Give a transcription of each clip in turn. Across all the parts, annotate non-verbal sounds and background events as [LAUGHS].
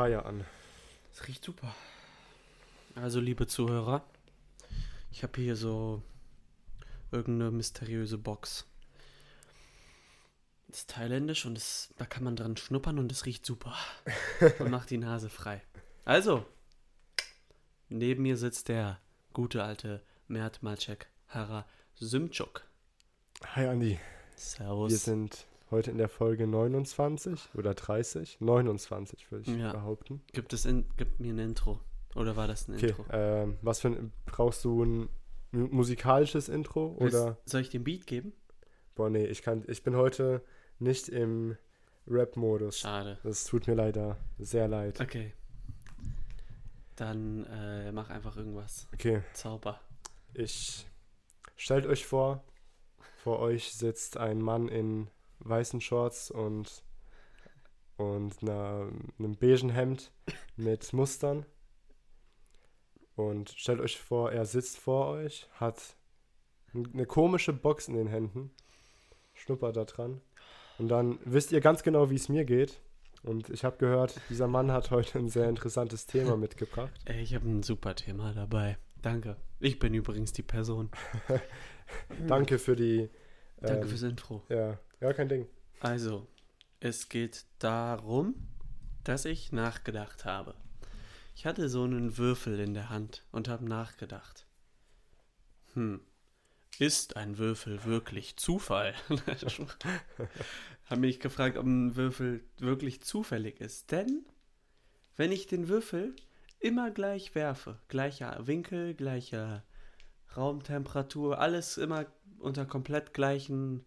Freier an. Das riecht super. Also, liebe Zuhörer, ich habe hier so irgendeine mysteriöse Box. Das ist thailändisch und das, da kann man dran schnuppern und es riecht super. [LAUGHS] und macht die Nase frei. Also, neben mir sitzt der gute alte Mert Malcek Hara Symchuk. Hi Andi. Servus. Wir sind heute in der Folge 29 oder 30? 29 würde ich Ja. behaupten. Gibt es in, gibt mir ein Intro? Oder war das ein Okay, Intro? ähm, was für ein, brauchst du ein mu- musikalisches Intro Willst- oder? Soll ich den Beat geben? Boah, nee, ich kann, ich bin heute nicht im Rap-Modus. Schade. Das tut mir leider sehr leid. Okay. Dann äh, mach einfach irgendwas. Okay, Zauber. ich stellt euch vor, vor euch sitzt ein Mann in weißen Shorts und und einer, einem beigen Hemd mit Mustern. Und stellt euch vor, er sitzt vor euch, hat eine komische Box in den Händen, schnuppert da dran. Und dann wisst ihr ganz genau, wie es mir geht. Und ich habe gehört, dieser Mann hat heute ein sehr interessantes Thema mitgebracht. Ey, ich habe ein super Thema dabei. Danke. Ich bin übrigens die Person. [LAUGHS] Danke für die. Danke ähm, fürs Intro. Ja, ja, kein Ding. Also, es geht darum, dass ich nachgedacht habe. Ich hatte so einen Würfel in der Hand und habe nachgedacht. Hm, ist ein Würfel wirklich Zufall? [LAUGHS] habe mich gefragt, ob ein Würfel wirklich zufällig ist. Denn, wenn ich den Würfel immer gleich werfe, gleicher Winkel, gleicher Raumtemperatur, alles immer unter komplett gleichen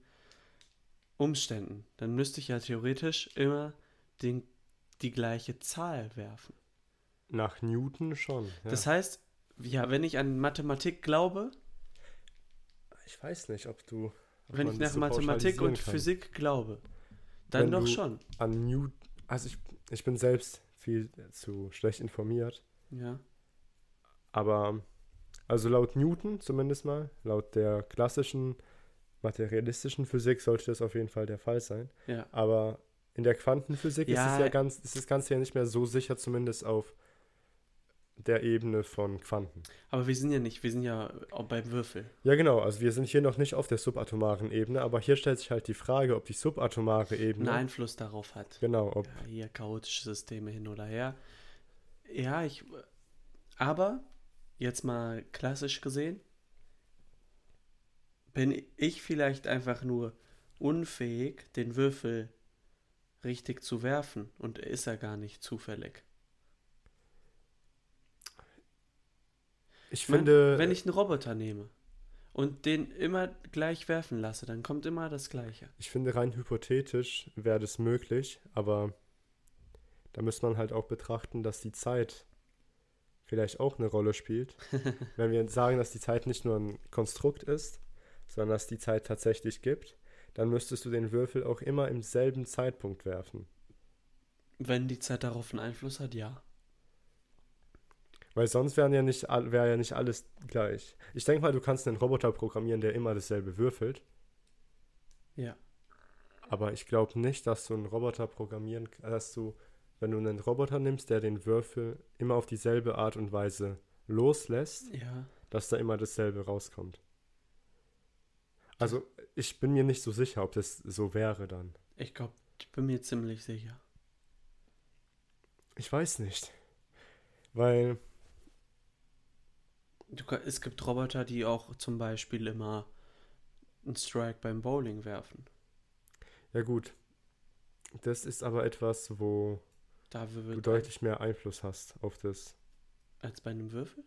Umständen, dann müsste ich ja theoretisch immer den, die gleiche Zahl werfen. Nach Newton schon. Ja. Das heißt, ja, wenn ich an Mathematik glaube, ich weiß nicht, ob du. ob wenn ich nach so Mathematik und kann. Physik glaube, dann Wenn doch schon. An Newton. Also ich, ich bin selbst viel zu schlecht informiert. Ja. Aber also laut Newton zumindest mal, laut der klassischen materialistischen Physik sollte das auf jeden Fall der Fall sein. Ja. Aber in der Quantenphysik ist Ja. es ja ganz, ist das Ganze ja nicht mehr so sicher, zumindest auf der Ebene von Quanten. Aber wir sind ja nicht, wir sind ja auch beim Würfel. Ja, genau. Also wir sind hier noch nicht auf der subatomaren Ebene, aber hier stellt sich halt die Frage, ob die subatomare Ebene. einen Einfluss darauf hat. Genau, ob. Ja, hier chaotische Systeme hin oder her. Ja, ich. Aber, jetzt mal klassisch gesehen, bin ich vielleicht einfach nur unfähig, den Würfel richtig zu werfen und ist er gar nicht zufällig. Ich finde. Wenn ich einen Roboter nehme und den immer gleich werfen lasse, dann kommt immer das Gleiche. Ich finde, rein hypothetisch wäre das möglich, aber da müsste man halt auch betrachten, dass die Zeit vielleicht auch eine Rolle spielt. [LAUGHS] Wenn wir sagen, dass die Zeit nicht nur ein Konstrukt ist, sondern dass die Zeit tatsächlich gibt, dann müsstest du den Würfel auch immer im selben Zeitpunkt werfen. Wenn die Zeit darauf einen Einfluss hat, ja. Weil sonst wären ja nicht, wäre ja nicht alles gleich. Ich denke mal, du kannst einen Roboter programmieren, der immer dasselbe würfelt. Ja. Aber ich glaube nicht, dass du einen Roboter programmieren, dass du, wenn du einen Roboter nimmst, der den Würfel immer auf dieselbe Art und Weise loslässt, Ja. dass da immer dasselbe rauskommt. Also ich bin mir nicht so sicher, ob das so wäre dann. Ich glaube, ich bin mir ziemlich sicher. Ich weiß nicht. Weil, Du, es gibt Roboter, die auch zum Beispiel immer einen Strike beim Bowling werfen. ja gut, das ist aber etwas, wo Da du wird deutlich mehr Einfluss hast auf das. als bei einem Würfel?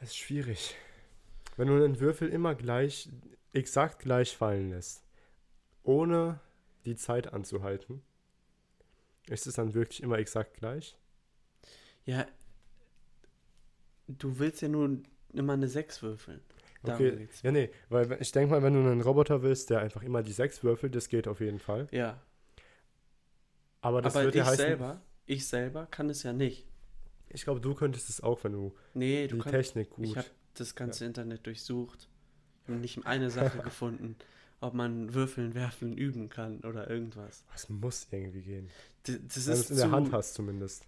Das ist schwierig. Wenn du einen Würfel immer gleich, exakt gleich fallen lässt, ohne die Zeit anzuhalten, ist es dann wirklich immer exakt gleich? Ja. Du willst ja nur immer eine 6 würfeln. Darum Okay, ja nee, weil ich denke mal, wenn du einen Roboter willst, der einfach immer die 6 würfelt, das geht auf jeden Fall. Ja. Aber das Aber würde ich ja heißen, selber, ich selber kann es ja nicht. ich glaube, du könntest es auch, wenn du Nee, du die kannst. Technik gut. Ich habe das ganze Internet durchsucht. Ich habe nicht eine Sache [LAUGHS] gefunden, ob man Würfeln werfen üben kann oder irgendwas. Es muss irgendwie gehen. D- Das Wenn du ist es in der zu, Hand hast zumindest.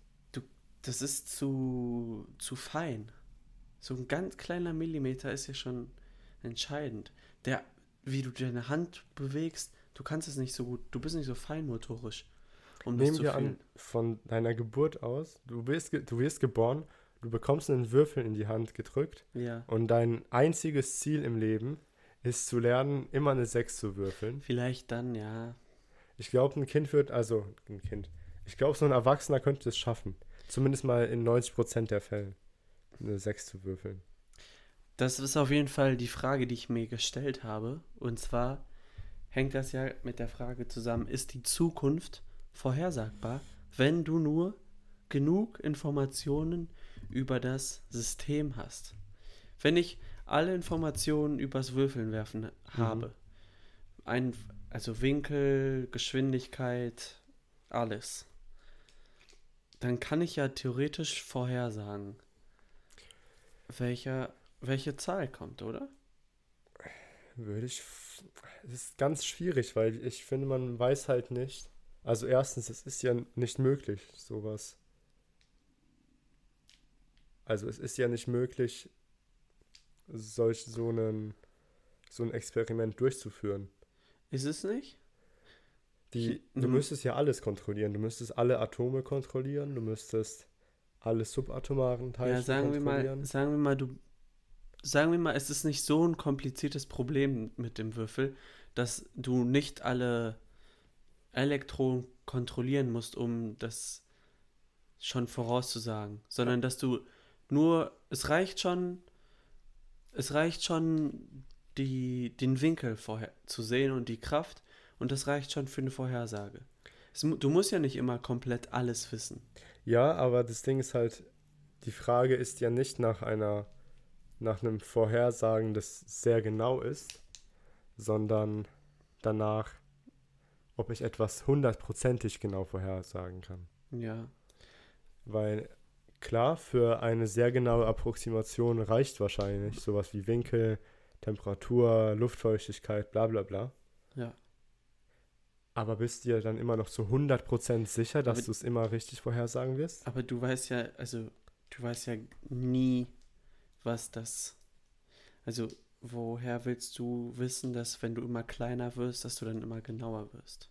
das ist zu, zu fein. So ein ganz kleiner Millimeter ist ja schon entscheidend. Der, wie du deine Hand bewegst, du kannst es nicht so gut, du bist nicht so feinmotorisch. Um Nehmen wir an, von deiner Geburt aus, du wirst, du wirst geboren, du bekommst einen Würfel in die Hand gedrückt ja. und dein einziges Ziel im Leben ist zu lernen, immer eine 6 zu würfeln. Vielleicht dann, ja. Ich glaube, ein Kind wird, also ein Kind, ich glaube, so ein Erwachsener könnte es schaffen. Zumindest mal in 90% der Fälle eine 6 zu würfeln. Das ist auf jeden Fall die Frage, die ich mir gestellt habe. Und zwar hängt das ja mit der Frage zusammen, ist die Zukunft vorhersagbar, wenn du nur genug Informationen über das System hast? Wenn ich alle Informationen übers Würfeln werfen mhm. habe, mhm. ein, also Winkel, Geschwindigkeit, alles, dann kann ich ja theoretisch vorhersagen, welcher, welche Zahl kommt, oder? Würde ich. Es ist ganz schwierig, weil ich finde, man weiß halt nicht. Also erstens, es ist ja nicht möglich, sowas. Also es ist ja nicht möglich, solch so einen so ein Experiment durchzuführen. Ist es nicht? Die, du müsstest ja alles kontrollieren. Du müsstest alle Atome kontrollieren. Du müsstest alle subatomaren Teilchen ja, sagen kontrollieren. Wir mal, sagen wir mal, du, sagen wir mal, es ist nicht so ein kompliziertes Problem mit dem Würfel, dass du nicht alle Elektronen kontrollieren musst, um das schon vorauszusagen, sondern dass du nur, es reicht schon, es reicht schon, die, den Winkel vorher zu sehen und die Kraft und das reicht schon für eine Vorhersage. Es, du musst ja nicht immer komplett alles wissen. Ja, aber das Ding ist halt, die Frage ist ja nicht nach einer, nach einem Vorhersagen, das sehr genau ist, sondern danach, ob ich etwas hundertprozentig genau vorhersagen kann. Ja. Weil klar, für eine sehr genaue Approximation reicht wahrscheinlich sowas wie Winkel, Temperatur, Luftfeuchtigkeit, bla bla bla. Ja. Aber bist du dir dann immer noch zu 100% sicher, dass du es immer richtig vorhersagen wirst? Aber du weißt ja, also du weißt ja nie, was das. Also, woher willst du wissen, dass wenn du immer kleiner wirst, dass du dann immer genauer wirst?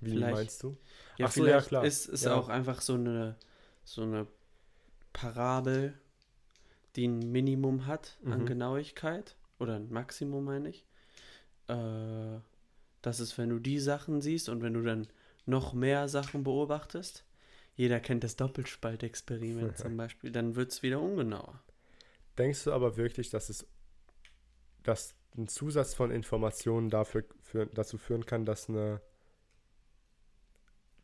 Wie vielleicht, meinst du? Ja, Ach so, ja, klar. Ist es ja. auch einfach so eine, so eine Parabel, die ein Minimum hat an mhm. Genauigkeit. Oder ein Maximum, meine ich. Äh das ist, wenn du die Sachen siehst und wenn du dann noch mehr Sachen beobachtest, jeder kennt das Doppelspaltexperiment [LAUGHS] zum Beispiel, dann wird es wieder ungenauer. Denkst du aber wirklich, dass es dass ein Zusatz von Informationen dafür für, dazu führen kann, dass eine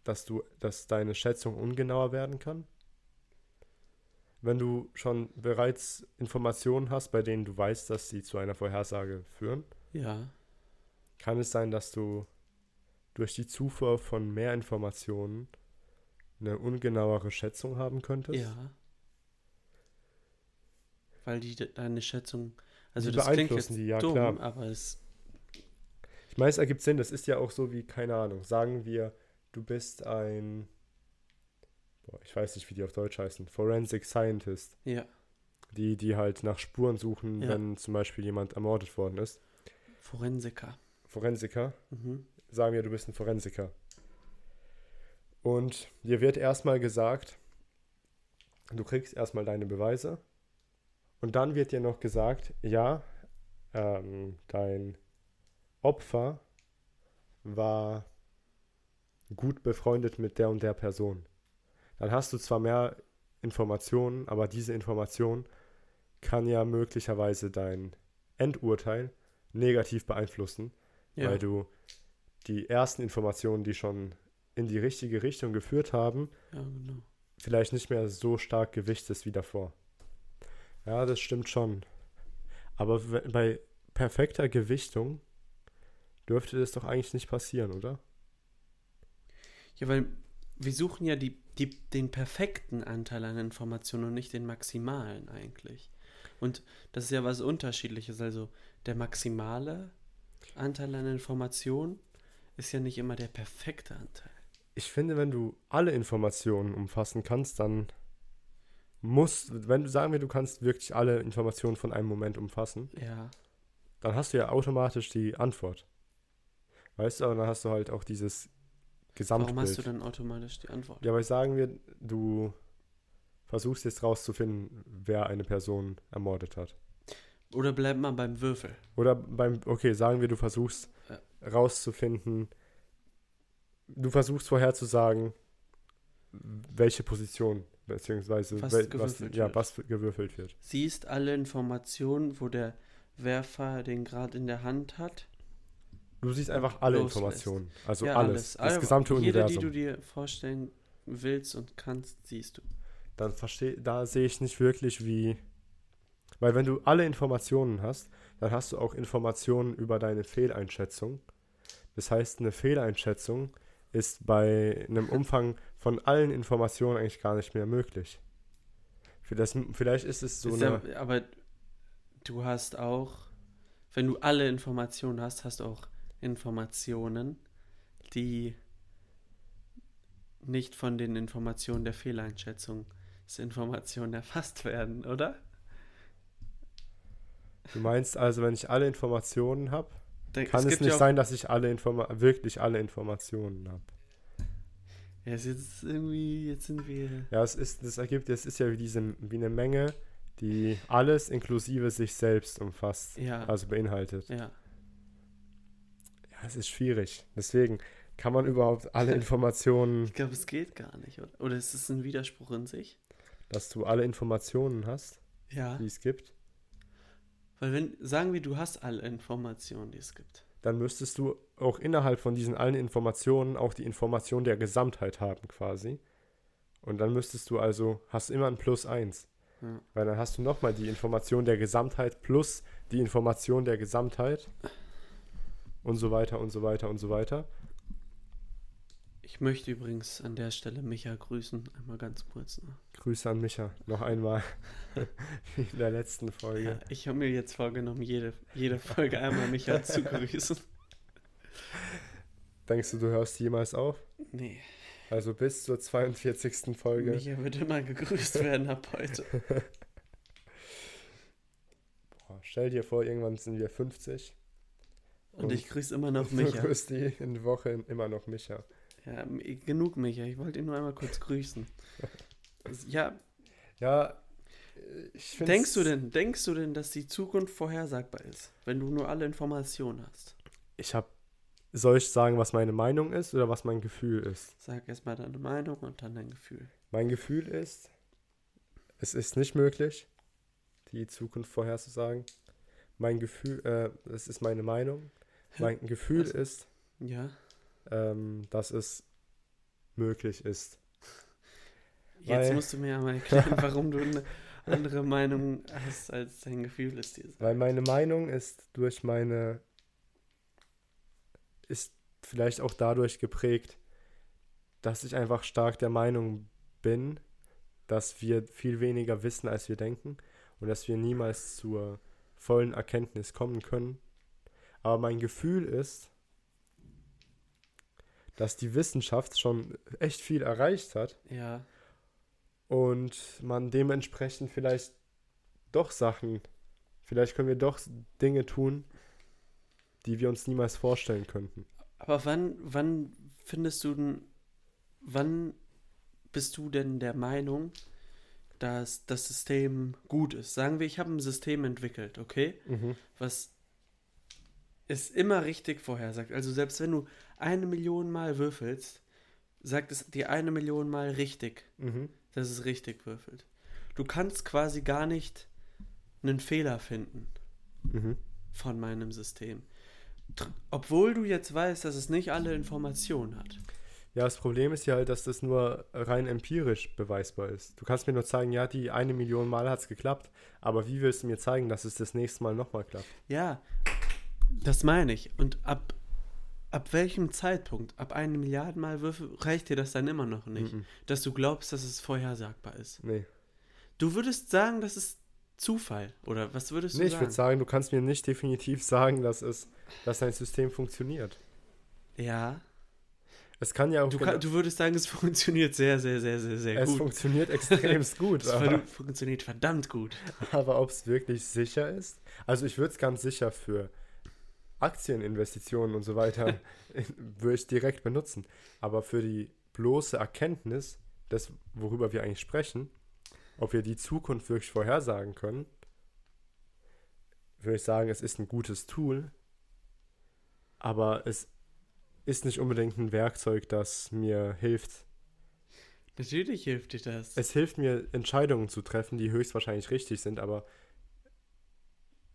dass du dass deine Schätzung ungenauer werden kann? Wenn du schon bereits Informationen hast, bei denen du weißt, dass sie zu einer Vorhersage führen? Ja. Kann es sein, dass du durch die Zufuhr von mehr Informationen eine ungenauere Schätzung haben könntest? Ja. Weil die deine Schätzung, also die das beeinflussen die, ja dumm, klar. aber es ich meine, es ergibt Sinn, das ist ja auch so wie, keine Ahnung, sagen wir, du bist ein, boah, ich weiß nicht, wie die auf Deutsch heißen, Forensic Scientist. Ja. Die, die halt nach Spuren suchen, ja. wenn zum Beispiel jemand ermordet worden ist. Forensiker. Forensiker. Mhm. Sagen wir, du bist ein Forensiker. Und dir wird erstmal gesagt, du kriegst erstmal deine Beweise. Und dann wird dir noch gesagt, ja, ähm, dein Opfer war gut befreundet mit der und der Person. Dann hast du zwar mehr Informationen, aber diese Information kann ja möglicherweise dein Endurteil negativ beeinflussen ja. weil du die ersten Informationen, die schon in die richtige Richtung geführt haben, ja, genau. vielleicht nicht mehr so stark gewichtest wie davor. Ja, das stimmt schon. Aber bei perfekter Gewichtung dürfte das doch eigentlich nicht passieren, oder? Ja, weil wir suchen ja die, die, den perfekten Anteil an Informationen und nicht den maximalen eigentlich. Und das ist ja was Unterschiedliches. Also der maximale Anteil an Informationen ist ja nicht immer der perfekte Anteil. Ich finde, wenn du alle Informationen umfassen kannst, dann musst, wenn du sagen wir, du kannst wirklich alle Informationen von einem Moment umfassen, Ja. dann hast du ja automatisch die Antwort. Weißt du, aber dann hast du halt auch dieses Gesamtbild. Warum hast du dann automatisch die Antwort? Ja, weil sagen wir, du versuchst jetzt rauszufinden, wer eine Person ermordet hat. Oder bleibt man beim Würfel? Oder beim, okay, sagen wir, du versuchst Ja. rauszufinden, du versuchst vorherzusagen, welche Position, beziehungsweise Was wel- gewürfelt ja, wird. was gewürfelt wird. Siehst alle Informationen, wo der Werfer den gerade in der Hand hat? Du siehst einfach alle Loslässt. Informationen. Also ja, alles. Das Alle- gesamte jede, Universum. die du dir vorstellen willst und kannst, siehst du. dann verstehe, da sehe ich nicht wirklich, wie. Weil wenn du alle Informationen hast, dann hast du auch Informationen über deine Fehleinschätzung. Das heißt, eine Fehleinschätzung ist bei einem Umfang von allen Informationen eigentlich gar nicht mehr möglich. Für das, vielleicht ist es so Ist eine. ja, aber du hast auch, wenn du alle Informationen hast, hast du auch Informationen, die nicht von den Informationen der Fehleinschätzung als Informationen erfasst werden, oder? Du meinst also, wenn ich alle Informationen habe, Da- kann es, gibt nicht ja sein, dass ich alle Informa wirklich alle Informationen habe. Ja, es ist irgendwie, jetzt sind wir. Ja, es ist, das ergibt, es ist ja wie diese, wie eine Menge, die alles inklusive sich selbst umfasst, Ja, also beinhaltet. ja. Ja, es ist schwierig. Deswegen kann man überhaupt alle [LAUGHS] Informationen, Ich glaube, es geht gar nicht, oder? Oder ist es ein Widerspruch in sich? dass du alle Informationen hast, Ja. die es gibt, Weil wenn, sagen wir, du hast alle Informationen, die es gibt. dann müsstest du auch innerhalb von diesen allen Informationen auch die Information der Gesamtheit haben quasi. Und dann müsstest du also, hast immer ein Plus 1. Ja. Weil dann hast du nochmal die Information der Gesamtheit plus die Information der Gesamtheit und so weiter und so weiter und so weiter. Ich möchte übrigens an der Stelle Micha grüßen, einmal ganz kurz. Ne? Grüße an Micha, noch einmal, wie [LAUGHS] in der letzten Folge. Ja, ich habe mir jetzt vorgenommen, jede, jede Folge einmal Micha [LAUGHS] zu grüßen. Denkst du, du hörst jemals auf? Nee, Also bis zur 42. Folge. Micha wird immer gegrüßt werden ab heute. [LAUGHS] Boah, stell dir vor, irgendwann sind wir 50. Und ich grüße immer noch Du Micha. grüßt die in Woche immer noch Micha. Ja, m- genug Micha, ich wollte ihn nur einmal kurz grüßen. [LAUGHS] Ja, Ja, äh, ich denkst du denn, denkst du denn, dass die Zukunft vorhersagbar ist, wenn du nur alle Informationen hast? Ich habe, soll ich sagen, was meine Meinung ist oder was mein Gefühl ist? Sag erstmal deine Meinung und dann dein Gefühl. Mein Gefühl ist, es ist nicht möglich, die Zukunft vorherzusagen. Mein Gefühl, äh, das ist meine Meinung. Mein Gefühl Also- ist, Ja, ähm, dass es möglich ist. jetzt Weil- musst du mir ja mal erklären, warum du eine andere Meinung hast, als dein Gefühl ist dir. Weil meine Meinung ist durch meine, ist vielleicht auch dadurch geprägt, dass ich einfach stark der Meinung bin, dass wir viel weniger wissen, als wir denken und dass wir niemals zur vollen Erkenntnis kommen können. Aber mein Gefühl ist, dass die Wissenschaft schon echt viel erreicht hat Ja, und man dementsprechend vielleicht doch Sachen, vielleicht können wir doch Dinge tun, die wir uns niemals vorstellen könnten. aber wann, wann findest du denn, wann bist du denn der Meinung, dass das System gut ist? Sagen wir, ich habe ein System entwickelt, okay? was es immer richtig vorhersagt. Also selbst wenn du eine Million Mal würfelst, sagt es dir eine Million Mal richtig, Mhm. dass es richtig würfelt. Du kannst quasi gar nicht einen Fehler finden Mhm. von meinem System. Obwohl du jetzt weißt, dass es nicht alle Informationen hat. Ja, das Problem ist ja halt, dass das nur rein empirisch beweisbar ist. Du kannst mir nur zeigen, ja, die eine Million Mal hat es geklappt, aber wie willst du mir zeigen, dass es das nächste Mal nochmal klappt? Ja, das meine ich. Und ab, ab welchem Zeitpunkt, ab einem Milliarden Mal Würfel, reicht dir das dann immer noch nicht, Mhm. dass du glaubst, dass es vorhersagbar ist? Nee. Du würdest sagen, das ist Zufall, oder was würdest du Nee, ich sagen? würde sagen, du kannst mir nicht definitiv [LAUGHS] sagen, dass es, dass dein System funktioniert. Ja, Es kann ja auch. Du, genau- kann, du würdest sagen, es funktioniert sehr, sehr, sehr, sehr, sehr es gut. funktioniert [LAUGHS] extremst gut. Es aber, fun- funktioniert verdammt gut. [LAUGHS] aber ob es wirklich sicher ist? Also ich würde es ganz sicher für Aktieninvestitionen und so weiter [LAUGHS] würde ich direkt benutzen. Aber für die bloße Erkenntnis, das, worüber wir eigentlich sprechen, ob wir die Zukunft wirklich vorhersagen können, würde ich sagen, es ist ein gutes Tool, aber es ist nicht unbedingt ein Werkzeug, das mir hilft. Natürlich hilft dir das. Es hilft mir, Entscheidungen zu treffen, die höchstwahrscheinlich richtig sind, aber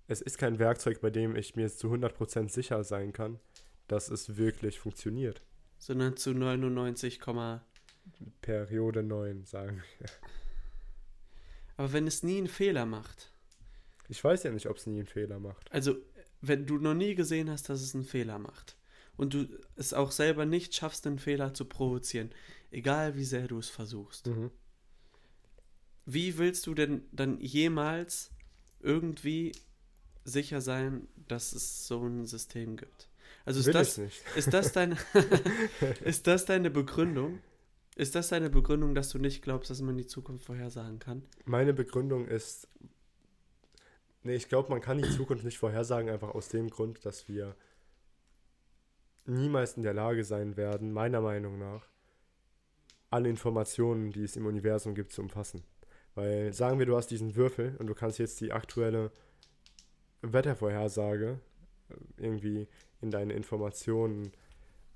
es ist kein Werkzeug, bei dem ich mir zu 100% sicher sein kann, dass es wirklich funktioniert. Sondern zu 99, Komma- Periode 9, sagen. aber wenn es nie einen Fehler macht. Ich weiß ja nicht, ob es nie einen Fehler macht. Also, wenn du noch nie gesehen hast, dass es einen Fehler macht und du es auch selber nicht schaffst, einen Fehler zu provozieren, egal wie sehr du es versuchst, Mhm. wie willst du denn dann jemals irgendwie sicher sein, dass es so ein System gibt? Also [LAUGHS] ist das, ist das deine [LAUGHS] ist das deine Begründung? Ist das deine Begründung, dass du nicht glaubst, dass man die Zukunft vorhersagen kann? Meine Begründung ist, nee, ich glaube, man kann die Zukunft nicht vorhersagen, einfach aus dem Grund, dass wir niemals in der Lage sein werden, meiner Meinung nach, alle Informationen, die es im Universum gibt, zu umfassen. Weil sagen wir, du hast diesen Würfel und du kannst jetzt die aktuelle Wettervorhersage äh, irgendwie in deine Informationen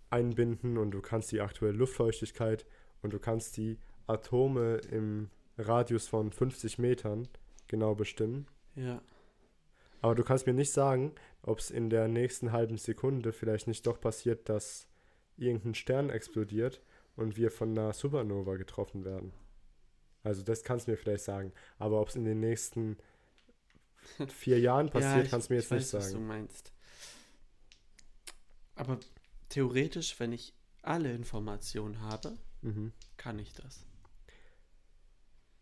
einbinden und du kannst die aktuelle Luftfeuchtigkeit und du kannst die Atome im Radius von 50 Metern genau bestimmen. Ja. Aber du kannst mir nicht sagen, ob es in der nächsten halben Sekunde vielleicht nicht doch passiert, dass irgendein Stern explodiert und wir von einer Supernova getroffen werden. Also das kannst du mir vielleicht sagen. Aber ob es in den nächsten [LAUGHS] vier Jahren passiert, ich- kannst du mir ich jetzt nicht weiß, Was du sagen. meinst. Aber theoretisch, wenn ich alle Informationen habe, Mhm. kann ich das.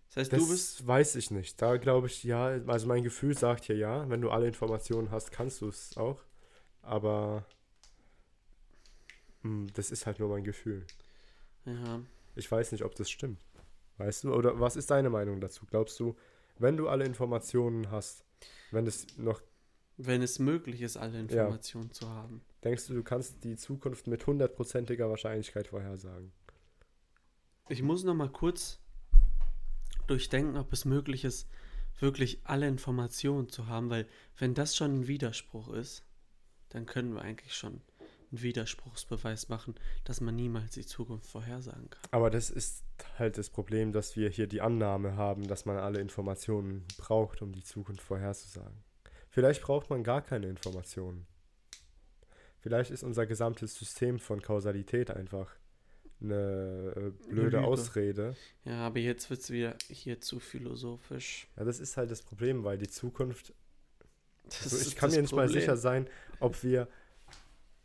Das heißt, Das du bist. weiß ich nicht. Da glaube ich, ja, also mein Gefühl sagt hier ja, wenn du alle Informationen hast, kannst du es auch. Aber mh, das ist halt nur mein Gefühl. Ja. Ich weiß nicht, ob das stimmt. Weißt du? Oder was ist deine Meinung dazu? Glaubst du, wenn du alle Informationen hast, wenn es noch, Wenn es möglich ist, alle Informationen zu haben. denkst du, du kannst die Zukunft mit hundertprozentiger Wahrscheinlichkeit vorhersagen? Ich muss noch mal kurz durchdenken, ob es möglich ist, wirklich alle Informationen zu haben, weil wenn das schon ein Widerspruch ist, dann können wir eigentlich schon einen Widerspruchsbeweis machen, dass man niemals die Zukunft vorhersagen kann. Aber das ist halt das Problem, dass wir hier die Annahme haben, dass man alle Informationen braucht, um die Zukunft vorherzusagen. Vielleicht braucht man gar keine Informationen. Vielleicht ist unser gesamtes System von Kausalität einfach eine äh, blöde Lüge. Ausrede. Ja, aber jetzt wird es wieder hier zu philosophisch. Ja, das ist halt das Problem, weil die Zukunft Das Also ich kann mir nicht mal sicher sein, ob wir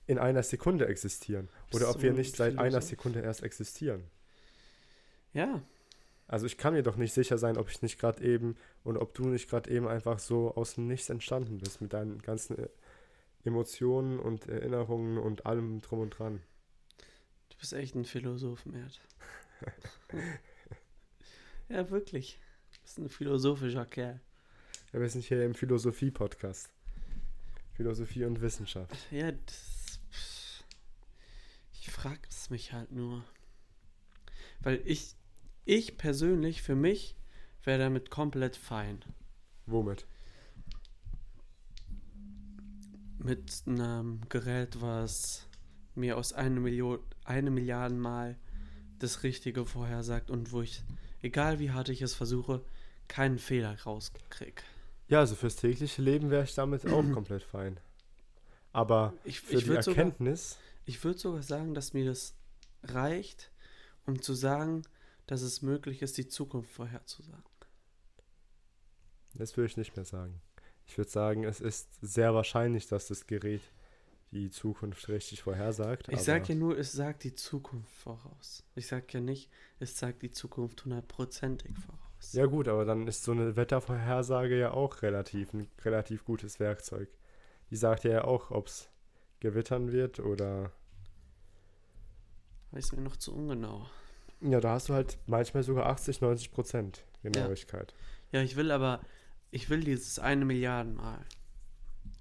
in einer Sekunde existieren oder ob wir nicht seit einer Sekunde erst existieren. Ja, Also ich kann mir doch nicht sicher sein, ob ich nicht gerade eben und ob du nicht gerade eben einfach so aus dem Nichts entstanden bist mit deinen ganzen äh, Emotionen und Erinnerungen und allem drum und dran. du bist echt ein Philosoph, Mert. [LAUGHS] ja, wirklich. Du bist ein philosophischer Kerl. Ja, wir sind hier im Philosophie-Podcast. Philosophie und Wissenschaft. Ja, das, ich frage es mich halt nur. Weil ich, ich persönlich, für mich, wäre damit komplett fein. Womit? Mit einem Gerät, was mir aus einer Million, eine Milliarde Mal das Richtige vorhersagt und wo ich, egal wie hart ich es versuche, keinen Fehler rauskriege. Ja, also fürs tägliche Leben wäre ich damit auch [CLEARS THROAT] komplett fein. Aber Ich, für ich die Erkenntnis, ich würd sogar sagen, dass mir das reicht, um zu sagen, dass es möglich ist, die Zukunft vorherzusagen. Das würde ich nicht mehr sagen. Ich würde sagen, es ist sehr wahrscheinlich, dass das Gerät die Zukunft richtig vorhersagt. Ich aber sag ja nur, es sagt die Zukunft voraus. Ich sag ja nicht, es sagt die Zukunft hundertprozentig voraus. Ja gut, aber dann ist so eine Wettervorhersage ja auch relativ ein relativ gutes Werkzeug. Die sagt ja auch, ob es gewittern wird oder Weiß mir noch zu ungenau. Ja, da hast du halt manchmal sogar 80, 90 Prozent Genauigkeit. Ja, ich will aber, ich will dieses eine Milliarden Mal.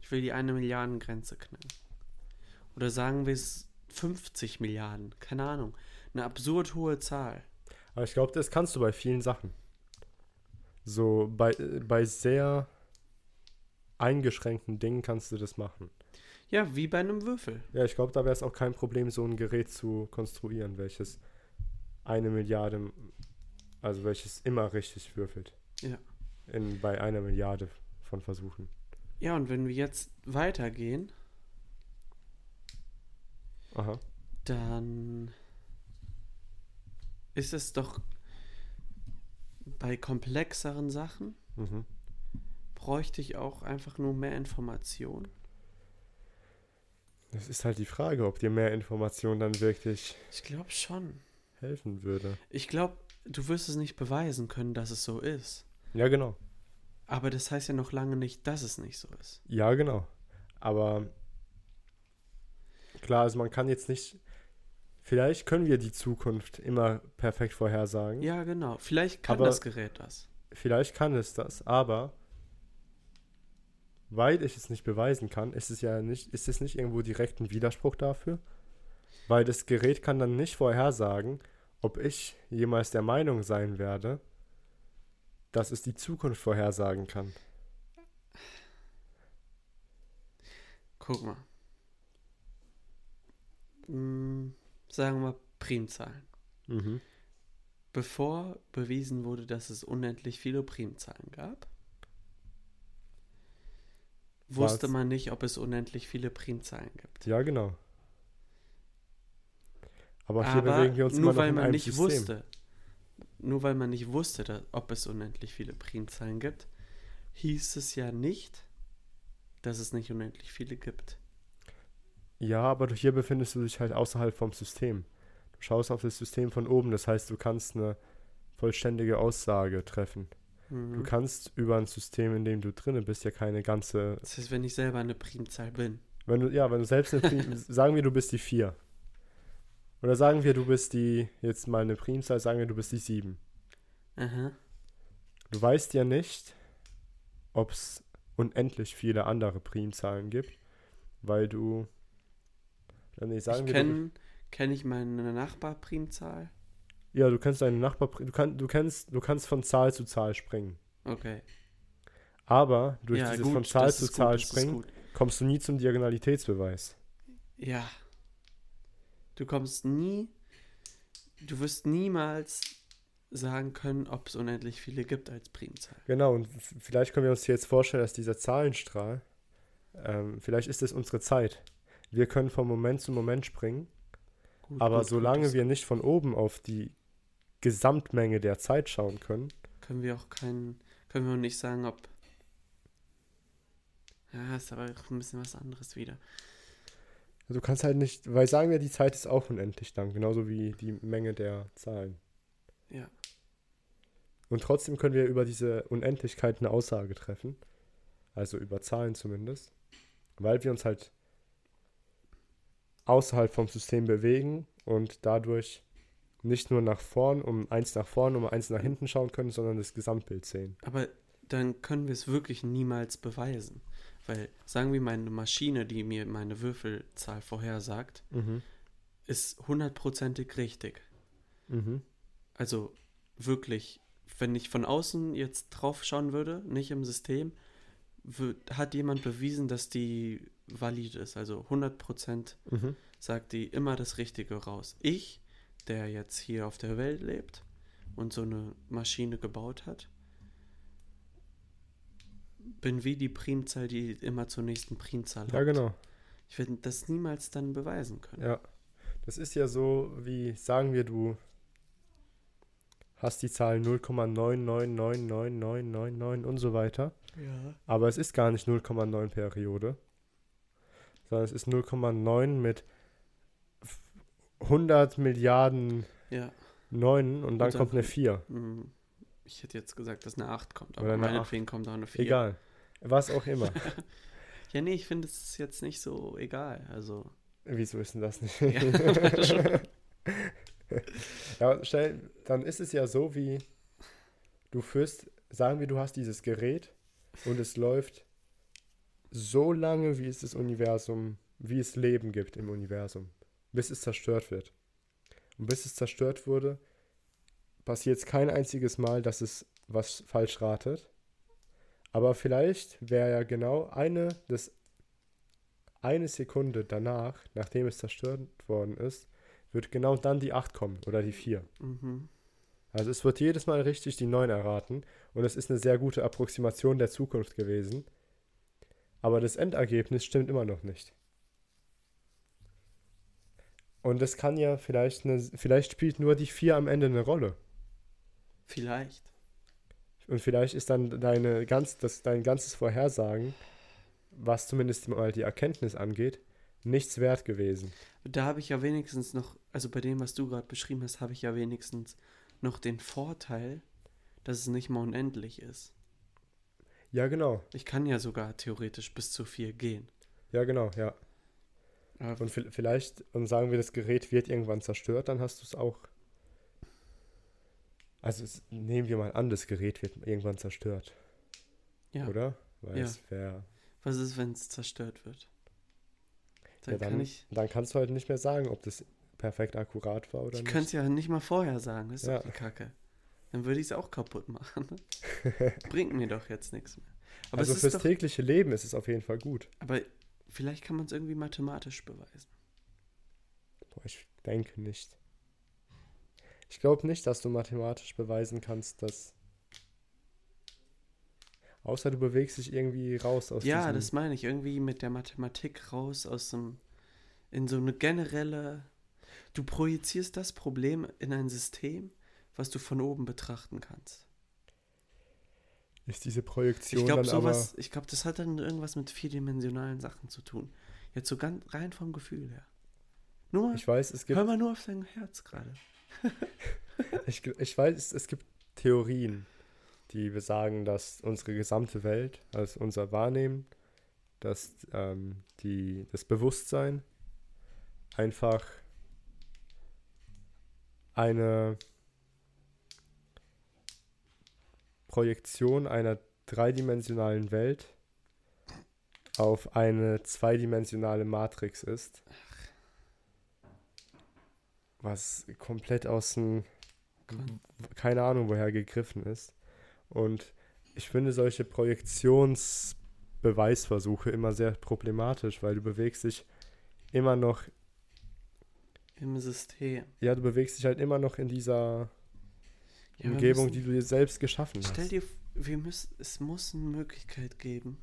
Ich will die eine Milliarden Grenze knacken. Oder sagen wir es 50 Milliarden, keine Ahnung. Eine absurd hohe Zahl. Aber ich glaube, das kannst du bei vielen Sachen. So, bei, bei sehr eingeschränkten Dingen kannst du das machen. Ja, wie bei einem Würfel. Ja, ich glaube, da wäre es auch kein Problem, so ein Gerät zu konstruieren, welches eine Milliarde, also welches immer richtig würfelt. Ja. In, bei einer Milliarde von Versuchen. Ja, und wenn wir jetzt weitergehen, Aha. dann ist es doch bei komplexeren Sachen Mhm. bräuchte ich auch einfach nur mehr Information. Das ist halt die Frage, ob dir mehr Information dann wirklich Ich glaube schon. helfen würde. Ich glaube, du wirst es nicht beweisen können, dass es so ist. Ja, genau. Aber das heißt ja noch lange nicht, dass es nicht so ist. Ja, genau. Aber klar, also man kann jetzt nicht. Vielleicht können wir die Zukunft immer perfekt vorhersagen. Ja, genau. Vielleicht kann Aber- das Gerät das. Vielleicht kann es das, aber weil ich es nicht beweisen kann, ist es ja nicht, ist es nicht irgendwo direkt ein Widerspruch dafür? Weil das Gerät kann dann nicht vorhersagen, ob ich jemals der Meinung sein werde, dass es die Zukunft vorhersagen kann. Guck mal. Hm, sagen wir Primzahlen. Mhm. Bevor bewiesen wurde, dass es unendlich viele Primzahlen gab, wusste man nicht, ob es unendlich viele Primzahlen gibt. Ja, genau. Aber hier bewegen wir uns nur weil in man nicht System. wusste, nur weil man nicht wusste, dass, ob es unendlich viele Primzahlen gibt, hieß es ja nicht, dass es nicht unendlich viele gibt. Ja, aber hier befindest du dich halt außerhalb vom System. Du schaust auf das System von oben, das heißt, du kannst eine vollständige Aussage treffen. Du Mhm. kannst über ein System, in dem du drinne bist, ja keine ganze. Das heißt, wenn ich selber eine Primzahl bin. Wenn du, ja, wenn du selbst eine Prim, [LAUGHS] sagen wir, du bist die 4. Oder sagen wir, du bist die, jetzt mal eine Primzahl, sagen wir, du bist die 7. Aha. Du weißt ja nicht, ob es unendlich viele andere Primzahlen gibt, weil du. Nee, sagen ich kenne kenn ich meine Nachbarprimzahl. Ja, du kennst deinen Nachbar, du, kann, du, kennst, du kannst von Zahl zu Zahl springen. Okay. Aber durch ja, dieses gut, von Zahl zu gut, Zahl springen kommst du nie zum Diagonalitätsbeweis. Ja. Du kommst nie, du wirst niemals sagen können, ob es unendlich viele gibt als Primzahl. Genau, und vielleicht können wir uns hier jetzt vorstellen, dass dieser Zahlenstrahl, ähm, vielleicht ist es unsere Zeit. Wir können von Moment zu Moment springen, Gut, aber solange wir nicht von oben auf die Gesamtmenge der Zeit schauen können, können wir auch keinen, können wir auch nicht sagen, ob. Ja, ist aber auch ein bisschen was anderes wieder. du kannst halt nicht, weil sagen wir, die Zeit ist auch unendlich lang, genauso wie die Menge der Zahlen. Ja. Und trotzdem können wir über diese Unendlichkeit eine Aussage treffen, also über Zahlen zumindest, weil wir uns halt außerhalb vom System bewegen und dadurch nicht nur nach vorn, um eins nach vorn, um eins nach hinten schauen können, sondern das Gesamtbild sehen. Aber dann können wir es wirklich niemals beweisen. Weil, sagen wir, meine Maschine, die mir meine Würfelzahl vorhersagt, Mhm. ist hundertprozentig richtig. Mhm. Also wirklich, wenn ich von außen jetzt drauf schauen würde, nicht im System, wür- hat jemand bewiesen, dass die valid ist. Also 100% Mhm. sagt die immer das Richtige raus. Ich, der jetzt hier auf der Welt lebt und so eine Maschine gebaut hat, bin wie die Primzahl, die immer zur nächsten Primzahl Ja, hat. genau. Ich werde das niemals dann beweisen können. Ja. Das ist ja so, wie sagen wir, du hast die Zahl 0,999999 und so weiter. Ja. Aber es ist gar nicht 0,9 Periode, sondern es ist 0,9 mit 100 Milliarden Ja. Neunen und dann Und dann- kommt eine 4. Hm, Ich hätte jetzt gesagt, dass eine 8 kommt, aber eine meinetwegen kommt auch eine 4. Egal. Was auch immer. [LAUGHS] Ja, nee, ich finde es jetzt nicht so egal. Also, Wieso ist denn das nicht? ja, [LAUGHS] stell, [LAUGHS] dann ist es ja so, wie du führst, sagen wir, du hast dieses Gerät und es läuft so lange, wie es das Universum, wie es Leben gibt im Universum, bis es zerstört wird. Und bis es zerstört wurde, passiert es kein einziges Mal, dass es was falsch ratet. Aber vielleicht wäre ja genau eine, das, eine Sekunde danach, nachdem es zerstört worden ist, wird genau dann die 8 kommen oder die 4. Mhm. Also es wird jedes Mal richtig die 9 erraten und es ist eine sehr gute Approximation der Zukunft gewesen. Aber das Endergebnis stimmt immer noch nicht. Und es kann ja vielleicht eine, vielleicht spielt nur die 4 am Ende eine Rolle. Vielleicht. Und vielleicht ist dann deine ganz, das, dein ganzes Vorhersagen, was zumindest mal die Erkenntnis angeht, nichts wert gewesen. Da habe ich ja wenigstens noch, also bei dem, was du gerade beschrieben hast, habe ich ja wenigstens noch den Vorteil, dass es nicht mal unendlich ist. Ja, genau. Ich kann ja sogar theoretisch bis zu vier gehen. Ja, genau, ja. Und vi- vielleicht, und sagen wir, das Gerät wird irgendwann zerstört, dann hast du es auch. Also es, nehmen wir mal an, das Gerät wird irgendwann zerstört, ja, oder? Weil Ja. es wäre. was ist, wenn es zerstört wird? Dann, Ja, dann, kann ich. dann kannst du halt nicht mehr sagen, ob das perfekt akkurat war oder Ich nicht. könnte es ja nicht mal vorher sagen, das ist Ja. doch die Kacke. Dann würde ich es auch kaputt machen. [LAUGHS] Bringt mir doch jetzt nichts mehr. Aber also fürs doch, tägliche Leben ist es auf jeden Fall gut. aber vielleicht kann man es irgendwie mathematisch beweisen. Boah, ich denke nicht. Ich glaube nicht, dass du mathematisch beweisen kannst, dass. Außer du bewegst dich irgendwie raus aus ja, das meine ich. Irgendwie mit der Mathematik raus aus dem. in so eine generelle. Du projizierst das Problem in ein System, was du von oben betrachten kannst. Ist diese Projektion Ich glaube, dann aber. sowas, ich glaube, das hat dann irgendwas mit vierdimensionalen Sachen zu tun. Jetzt so ganz rein vom Gefühl her. Nur Ich weiß, es gibt. hör mal nur auf dein Herz gerade. [LAUGHS] Ich, ich weiß, es, es gibt Theorien, die besagen, dass unsere gesamte Welt, also unser Wahrnehmen, dass ähm, die, das Bewusstsein einfach eine Projektion einer dreidimensionalen Welt auf eine zweidimensionale Matrix ist. Was komplett aus dem keine Ahnung, woher gegriffen ist. Und ich finde solche Projektionsbeweisversuche immer sehr problematisch, weil du bewegst dich immer noch, Im System. ja, du bewegst dich halt immer noch in dieser Ja, Umgebung, müssen- die du dir selbst geschaffen hast. Stell dir, wir müssen, es muss eine Möglichkeit geben,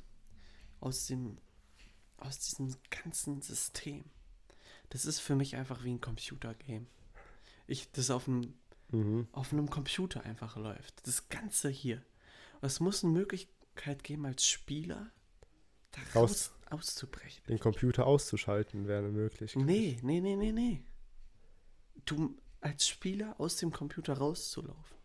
aus dem, aus diesem ganzen System. Das ist für mich einfach wie ein Computergame. Ich, das auf einem, Mhm. auf einem Computer einfach läuft. Das Ganze hier. Und es muss eine Möglichkeit geben, als Spieler da Raus- raus auszubrechen. Den Computer auszuschalten wäre eine Möglichkeit. Nee, nee, nee, nee, nee. Du als Spieler aus dem Computer rauszulaufen.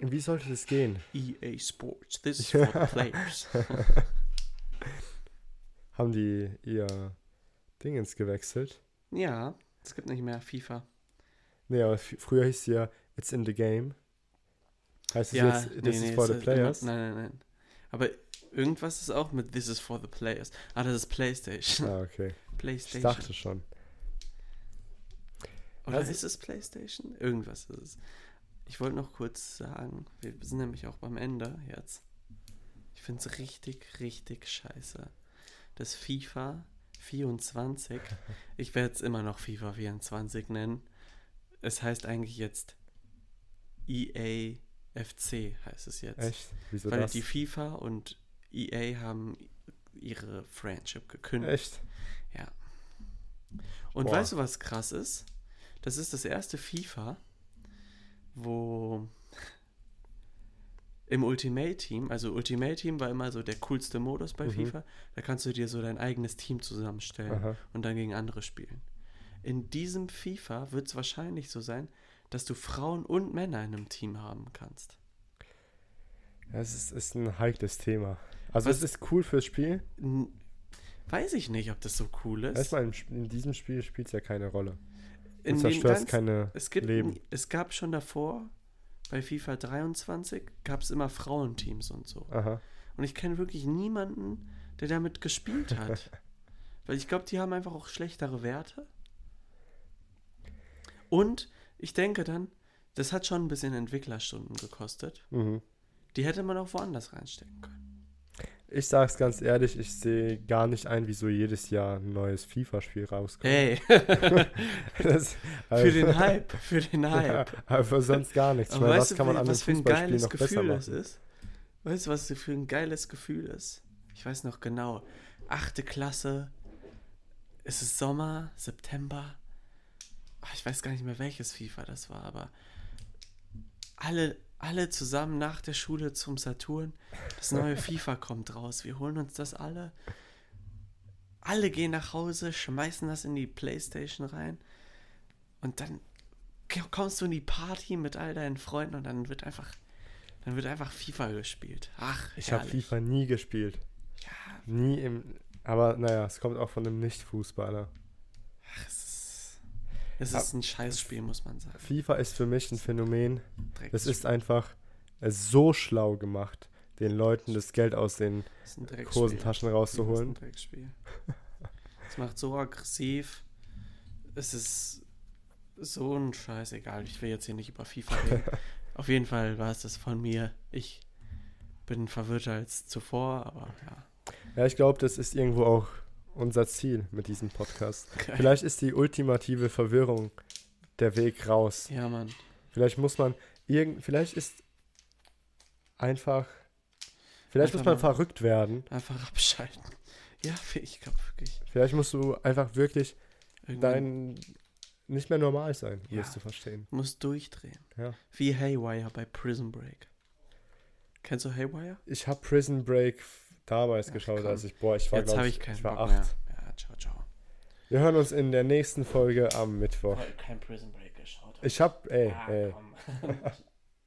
Wie sollte das gehen? EA Sports, this is [LAUGHS] for the players. [LAUGHS] Haben die ihr Dingens gewechselt? Ja, es gibt nicht mehr FIFA. Nee, aber früher hieß es ja It's in the game. Heißt es Ja, jetzt nee, This nee, is for es the players? Immer, nein, nein, nein. Aber irgendwas ist auch mit This is for the players. Ah, das ist PlayStation. Ah, okay. Ich PlayStation. dachte schon. Oder Also- ist es PlayStation? Irgendwas ist es. Ich wollte noch kurz sagen, wir sind nämlich auch beim Ende jetzt. Ich finde es richtig, richtig scheiße. Das FIFA 24, [LAUGHS] ich werde es immer noch FIFA 24 nennen. Es heißt eigentlich jetzt EA FC, heißt es jetzt. Echt? Wieso Weil das? die FIFA und EA haben ihre Friendship gekündigt. Echt? Ja. Und Boah. weißt du, was krass ist? Das ist das erste FIFA, wo im Ultimate Team, also Ultimate Team war immer so der coolste Modus bei Mhm. FIFA, da kannst du dir so dein eigenes Team zusammenstellen Aha. und dann gegen andere spielen. In diesem FIFA wird es wahrscheinlich so sein, dass du Frauen und Männer in einem Team haben kannst. Es ist, ist ein heikles Thema. Also Was- es ist cool fürs Spiel. Weiß ich nicht, ob das so cool ist. Erstmal in, in diesem Spiel spielt es ja keine Rolle. Du In den zerstörst ganz- keine es, gibt, Leben. es gab schon davor, bei FIFA 23, gab es immer Frauenteams und so. Aha. Und ich kenne wirklich niemanden, der damit gespielt hat. [LAUGHS] Weil ich glaube, die haben einfach auch schlechtere Werte. Und ich denke dann, das hat schon ein bisschen Entwicklerstunden gekostet. Mhm. Die hätte man auch woanders reinstecken können. Ich sag's ganz ehrlich, ich sehe gar nicht ein, wieso jedes Jahr ein neues FIFA-Spiel rauskommt. Hey, [LAUGHS] Das- für den Hype, für den Hype. Ja, aber sonst gar nichts. Ich Aber meine, weißt was kann man an einem was für ein Fußballspiel geiles noch Gefühl das machen? ist? Weißt du, was für ein geiles Gefühl ist? Ich weiß noch genau. Achte Klasse. Es ist Sommer, September. Ach, ich weiß gar nicht mehr, welches FIFA das war, aber alle, alle zusammen nach der Schule zum Saturn. Das neue [LAUGHS] FIFA kommt raus. Wir holen uns das alle. Alle gehen nach Hause, schmeißen das in die Playstation rein. Und dann kommst du in die Party mit all deinen Freunden und dann wird einfach, dann wird einfach FIFA gespielt. Ach, Ich habe. FIFA nie gespielt. Ja, Nie im. Aber naja, es kommt auch von einem Nicht-Fußballer. ach, es ist, es ist ein Scheißspiel, muss man sagen. FIFA ist für mich ein Phänomen. Es ist einfach äh, so schlau gemacht, den Leuten das Geld aus den. Hosentaschen Das ist ein rauszuholen. Drecksspiel. Es macht so aggressiv. Es ist so ein Scheiß, egal. Ich will jetzt hier nicht über FIFA reden. [LAUGHS] Auf jeden Fall war es das von mir. Ich bin verwirrter als zuvor, aber ja. Ja, ich glaube, das ist irgendwo auch unser Ziel mit diesem Podcast. Geil. Vielleicht ist die ultimative Verwirrung der Weg raus. Ja, Mann. Vielleicht muss man irgend, vielleicht ist einfach, vielleicht Einfach muss man verrückt werden. Einfach abschalten. [LAUGHS] Ja, ich glaube wirklich. Vielleicht musst du einfach wirklich Irgendwie dein nicht mehr normal sein, um Ja. das zu verstehen. muss durchdrehen. Ja. Wie Haywire bei Prison Break. Kennst du Haywire? Ich habe Prison Break damals geschaut, als ich, boah, ich war, Jetzt habe ich, ich keinen ich war Bock acht. mehr. Ja, ciao, ciao. Wir hören uns in der nächsten Folge am Mittwoch. Weil kein Prison Break geschaut. Ich hab, ey, Ah, ey. [LAUGHS]